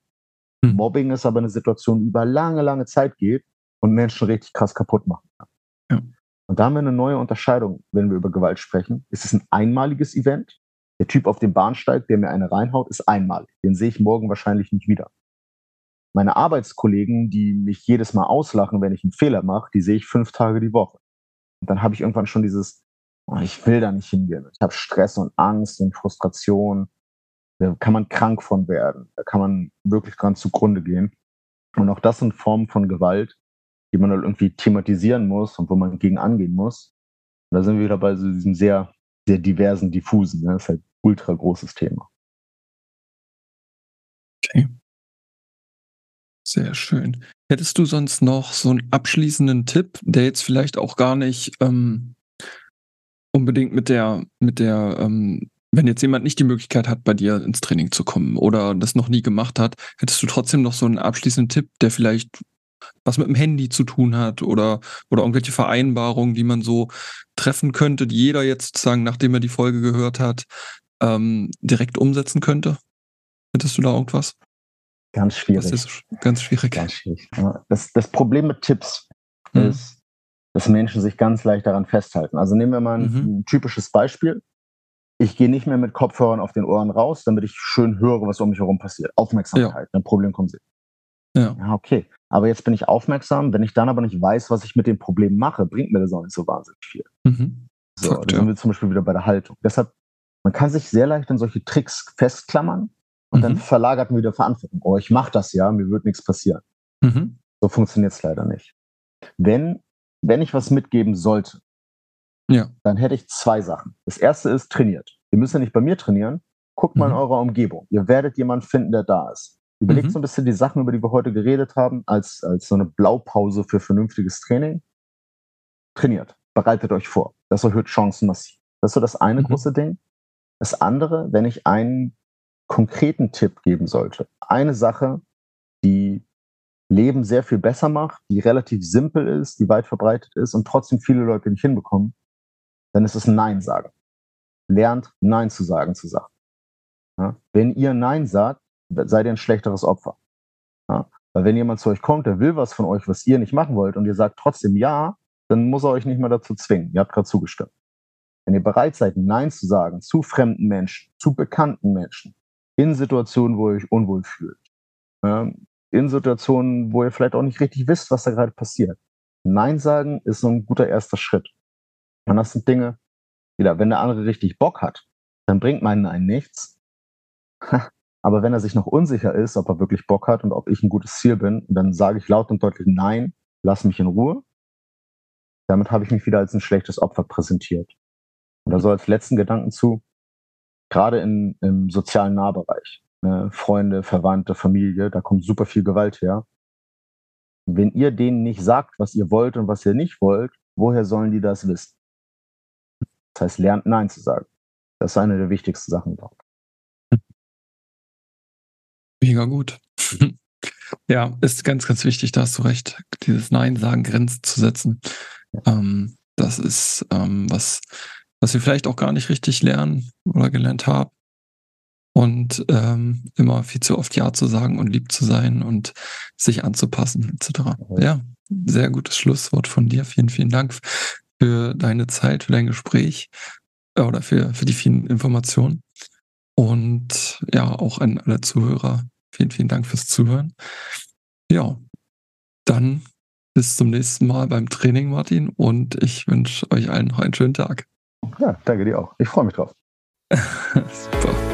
Hm. Mobbing ist aber eine Situation, die über lange, lange Zeit geht und Menschen richtig krass kaputt machen kann. Ja. Und da haben wir eine neue Unterscheidung, wenn wir über Gewalt sprechen. Ist es ein einmaliges Event? Der Typ auf dem Bahnsteig, der mir eine reinhaut, ist einmalig. Den sehe ich morgen wahrscheinlich nicht wieder. Meine Arbeitskollegen, die mich jedes Mal auslachen, wenn ich einen Fehler mache, die sehe ich fünf Tage die Woche. Und dann habe ich irgendwann schon dieses, oh, ich will da nicht hingehen. Ich habe Stress und Angst und Frustration. Da kann man krank von werden. Da kann man wirklich dran zugrunde gehen. Und auch das sind Formen von Gewalt, die man halt irgendwie thematisieren muss und wo man gegen angehen muss. Und da sind wir wieder bei so diesem sehr, sehr diversen, diffusen. Ne? Das ist halt ein ultra großes Thema. Okay. Sehr schön. Hättest du sonst noch so einen abschließenden Tipp, der jetzt vielleicht auch gar nicht ähm, unbedingt mit der, mit der, ähm, wenn jetzt jemand nicht die Möglichkeit hat, bei dir ins Training zu kommen oder das noch nie gemacht hat, hättest du trotzdem noch so einen abschließenden Tipp, der vielleicht was mit dem Handy zu tun hat oder, oder irgendwelche Vereinbarungen, die man so treffen könnte, die jeder jetzt sozusagen, nachdem er die Folge gehört hat, ähm, direkt umsetzen könnte? Hättest du da irgendwas? Ganz schwierig. Das ist ganz schwierig. Ganz schwierig. Das, das Problem mit Tipps mhm. ist, dass Menschen sich ganz leicht daran festhalten. Also nehmen wir mal ein, mhm. typisches Beispiel. Ich gehe nicht mehr mit Kopfhörern auf den Ohren raus, damit ich schön höre, was um mich herum passiert. Aufmerksamkeit, ja. ein Problem kommt sie. Ja. ja, okay. Aber jetzt bin ich aufmerksam. Wenn ich dann aber nicht weiß, was ich mit dem Problem mache, bringt mir das auch nicht so wahnsinnig viel. Mhm. So, Fakt, da sind wir zum Beispiel wieder bei der Haltung. Deshalb, man kann sich sehr leicht an solche Tricks festklammern und mhm. dann verlagert man wieder Verantwortung. Oh, ich mache das ja, mir wird nichts passieren. Mhm. So funktioniert es leider nicht. Wenn, wenn ich was mitgeben sollte, ja. dann hätte ich zwei Sachen. Das erste ist trainiert. Ihr müsst ja nicht bei mir trainieren. Guckt mal mhm. in eurer Umgebung. Ihr werdet jemanden finden, der da ist. Überlegt mhm. so ein bisschen die Sachen, über die wir heute geredet haben, als, als so eine Blaupause für vernünftiges Training. Trainiert. Bereitet euch vor. Das erhöht Chancen massiv. Das ist so das eine mhm. große Ding. Das andere, wenn ich einen konkreten Tipp geben sollte, eine Sache, die Leben sehr viel besser macht, die relativ simpel ist, die weit verbreitet ist und trotzdem viele Leute nicht hinbekommen, dann ist es Nein sagen. Lernt Nein zu sagen zu Sachen. Ja? Wenn ihr Nein sagt, seid ihr ein schlechteres Opfer. Ja? Weil wenn jemand zu euch kommt, der will was von euch, was ihr nicht machen wollt und ihr sagt trotzdem Ja, dann muss er euch nicht mehr dazu zwingen. Ihr habt gerade zugestimmt. Wenn ihr bereit seid, Nein zu sagen zu fremden Menschen, zu bekannten Menschen, in Situationen, wo ihr euch unwohl fühlt. Ja, in Situationen, wo ihr vielleicht auch nicht richtig wisst, was da gerade passiert. Nein sagen ist so ein guter erster Schritt. Und das sind Dinge, wieder, wenn der andere richtig Bock hat, dann bringt mein Nein nichts. Aber wenn er sich noch unsicher ist, ob er wirklich Bock hat und ob ich ein gutes Ziel bin, dann sage ich laut und deutlich Nein, lass mich in Ruhe. Damit habe ich mich wieder als ein schlechtes Opfer präsentiert. Und da so als letzten Gedanken zu, gerade in, im sozialen Nahbereich, ne, Freunde, Verwandte, Familie, da kommt super viel Gewalt her. Wenn ihr denen nicht sagt, was ihr wollt und was ihr nicht wollt, woher sollen die das wissen? Das heißt, lernt Nein zu sagen. Das ist eine der wichtigsten Sachen dort. Mega gut. ja, ist ganz, ganz wichtig, da hast du recht, dieses Nein sagen, Grenzen zu setzen. Ähm, das ist ähm, was, was wir vielleicht auch gar nicht richtig lernen oder gelernt haben. Und ähm, immer viel zu oft Ja zu sagen und lieb zu sein und sich anzupassen, etc. Ja, sehr gutes Schlusswort von dir. Vielen, vielen Dank für deine Zeit, für dein Gespräch äh, oder für, für die vielen Informationen. Und ja, auch an alle Zuhörer, vielen, vielen Dank fürs Zuhören. Ja, dann bis zum nächsten Mal beim Training, Martin. Und ich wünsche euch allen noch einen schönen Tag. Ja, danke dir auch. Ich freue mich drauf. Super.